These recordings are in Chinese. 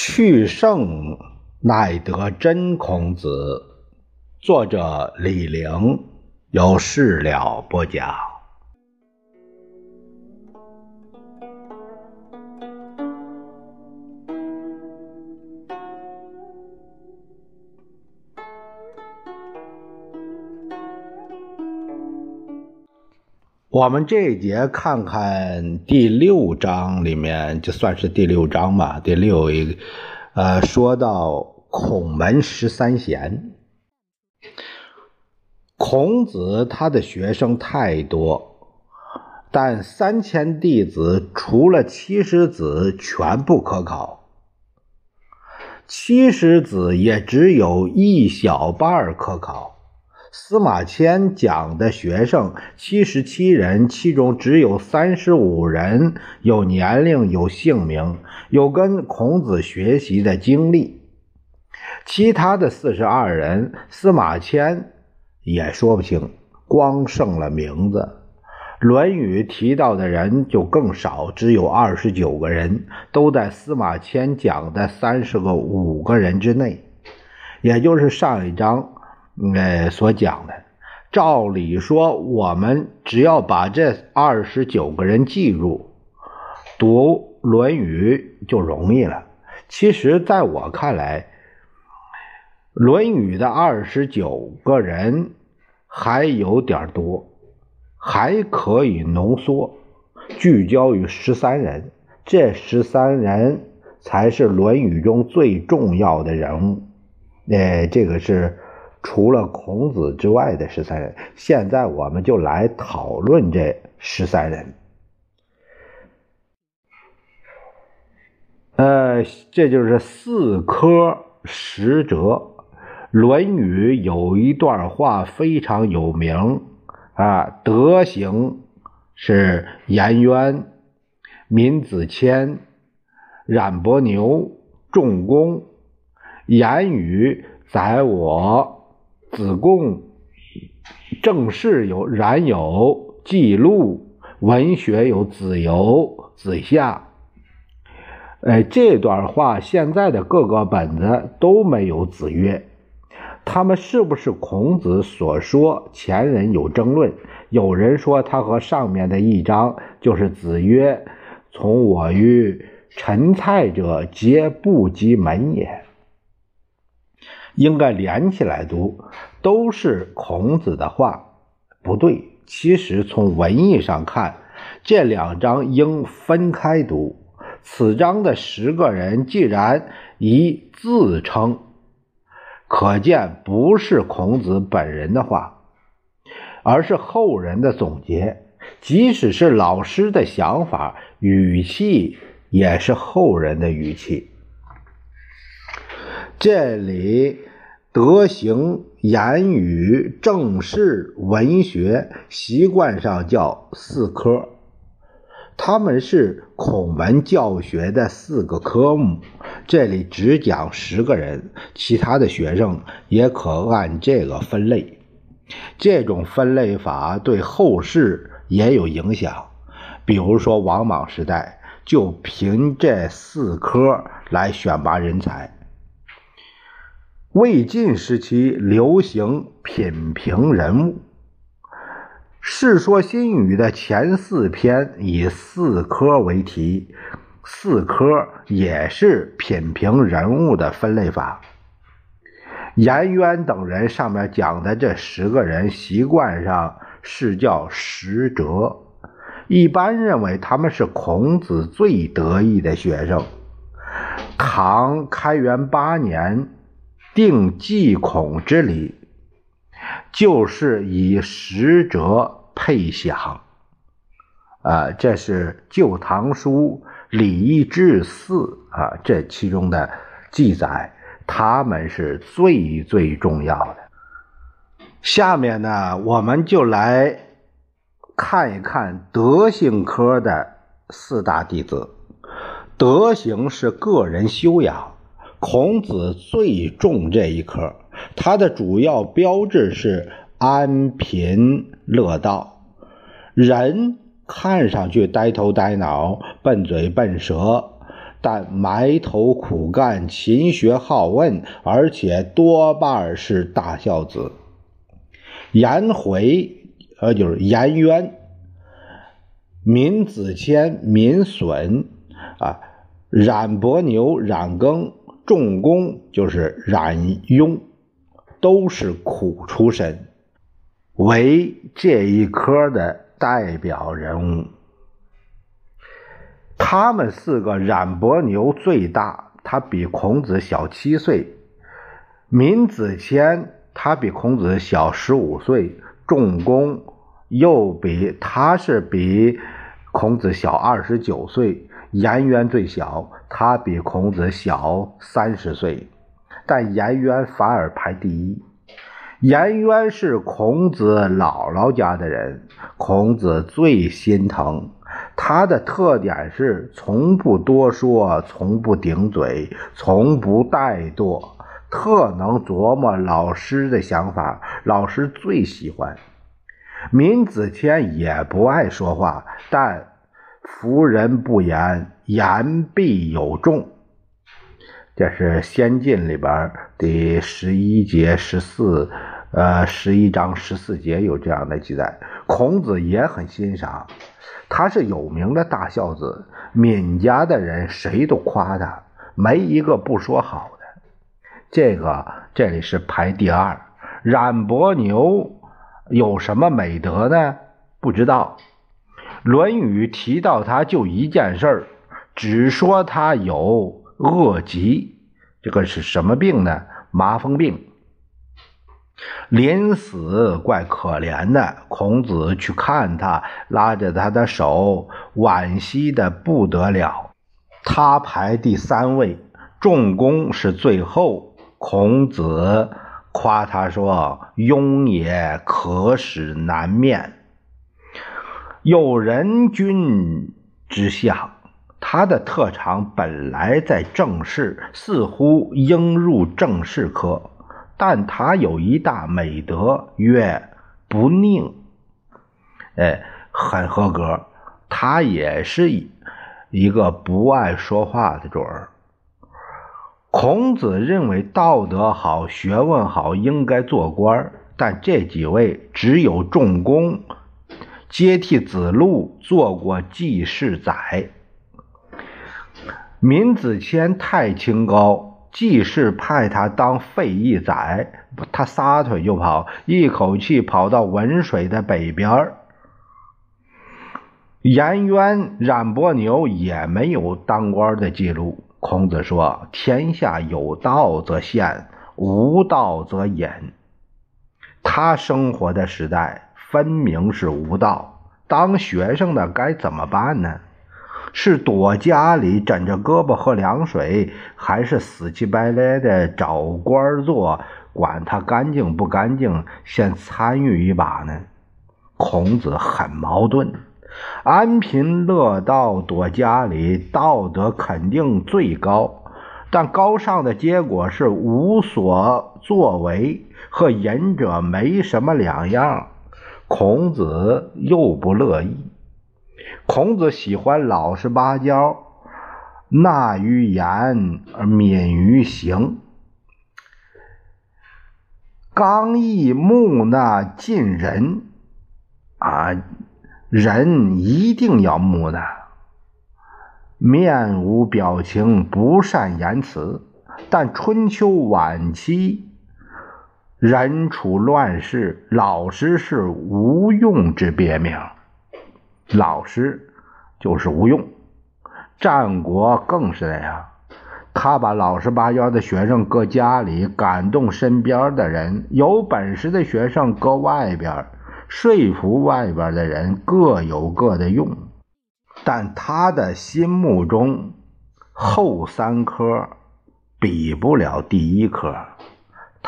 去圣乃得真孔子，作者李陵，有事了不讲。我们这一节看看第六章里面，就算是第六章吧。第六一，呃，说到孔门十三贤，孔子他的学生太多，但三千弟子除了七十子全部可考，七十子也只有一小半可考。司马迁讲的学生七十七人，其中只有三十五人有年龄、有姓名、有跟孔子学习的经历，其他的四十二人，司马迁也说不清，光剩了名字。《论语》提到的人就更少，只有二十九个人，都在司马迁讲的三十个五个人之内，也就是上一章。呃，所讲的，照理说，我们只要把这二十九个人记住，读《论语》就容易了。其实，在我看来，《论语》的二十九个人还有点多，还可以浓缩，聚焦于十三人。这十三人才是《论语》中最重要的人物。呃，这个是。除了孔子之外的十三人，现在我们就来讨论这十三人。呃，这就是四科十哲，《论语》有一段话非常有名啊，德行是颜渊、闵子骞、冉伯牛、仲弓；言语载我。子贡、正事有冉有、记录文学有子游、子夏。哎，这段话现在的各个本子都没有子曰，他们是不是孔子所说？前人有争论，有人说他和上面的一章就是子曰：“从我于陈蔡者，皆不及门也。”应该连起来读，都是孔子的话，不对。其实从文艺上看，这两章应分开读。此章的十个人既然以自称，可见不是孔子本人的话，而是后人的总结。即使是老师的想法，语气也是后人的语气。这里。德行、言语、政事、文学，习惯上叫四科。他们是孔门教学的四个科目。这里只讲十个人，其他的学生也可按这个分类。这种分类法对后世也有影响。比如说王莽时代，就凭这四科来选拔人才。魏晋时期流行品评人物，《世说新语》的前四篇以四科为题，四科也是品评人物的分类法。颜渊等人上面讲的这十个人，习惯上是叫十哲，一般认为他们是孔子最得意的学生。唐开元八年。定祭孔之礼，就是以实者配享。啊，这是《旧唐书·礼义志四》啊，这其中的记载，他们是最最重要的。下面呢，我们就来看一看德行科的四大弟子。德行是个人修养。孔子最重这一科，他的主要标志是安贫乐道。人看上去呆头呆脑、笨嘴笨舌，但埋头苦干、勤学好问，而且多半是大孝子。颜回，呃，就是颜渊、闵子骞、闵损啊，冉伯牛、冉耕、仲弓，就是冉雍，都是苦出身，为这一科的代表人物。他们四个，冉伯牛最大，他比孔子小七岁；闵子骞他比孔子小十五岁；仲弓又比他是比孔子小二十九岁；颜渊最小，他比孔子小三十岁，但颜渊反而排第一。颜渊是孔子姥姥家的人，孔子最心疼。他的特点是从不多说，从不顶嘴，从不怠惰，特能琢磨老师的想法，老师最喜欢。闵子骞也不爱说话，但夫人不言，言必有重。这是《先进》里边第十一节十四，呃，十一章十四节有这样的记载。孔子也很欣赏。他是有名的大孝子，闵家的人谁都夸他，没一个不说好的。这个这里是排第二。冉伯牛有什么美德呢？不知道。《论语》提到他就一件事儿，只说他有恶疾。这个是什么病呢？麻风病。临死怪可怜的，孔子去看他，拉着他的手，惋惜的不得了。他排第三位，仲弓是最后。孔子夸他说：“庸也可使难面，有人君之相。”他的特长本来在政事，似乎应入政事科。但他有一大美德，曰不佞，哎，很合格。他也是一个不爱说话的主儿。孔子认为道德好、学问好，应该做官但这几位只有重功接替子路做过记事宰，闵子骞太清高。季氏派他当费邑宰，他撒腿就跑，一口气跑到文水的北边颜渊、冉伯牛也没有当官的记录。孔子说：“天下有道则现，无道则隐。”他生活的时代分明是无道，当学生的该怎么办呢？是躲家里枕着胳膊喝凉水，还是死乞白赖的找官做？管他干净不干净，先参与一把呢？孔子很矛盾，安贫乐道躲家里，道德肯定最高，但高尚的结果是无所作为，和隐者没什么两样。孔子又不乐意。孔子喜欢老实巴交，纳于言而敏于行，刚毅木讷近人啊，人一定要木讷，面无表情，不善言辞。但春秋晚期，人处乱世，老实是无用之别名。老师就是无用，战国更是那样。他把老实巴交的学生搁家里，感动身边的人；有本事的学生搁外边，说服外边的人，各有各的用。但他的心目中，后三科比不了第一科。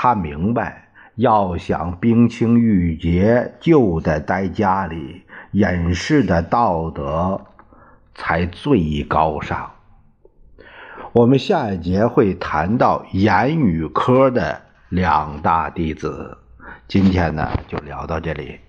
他明白，要想冰清玉洁，就得待家里。隐士的道德才最高尚。我们下一节会谈到言语科的两大弟子。今天呢，就聊到这里。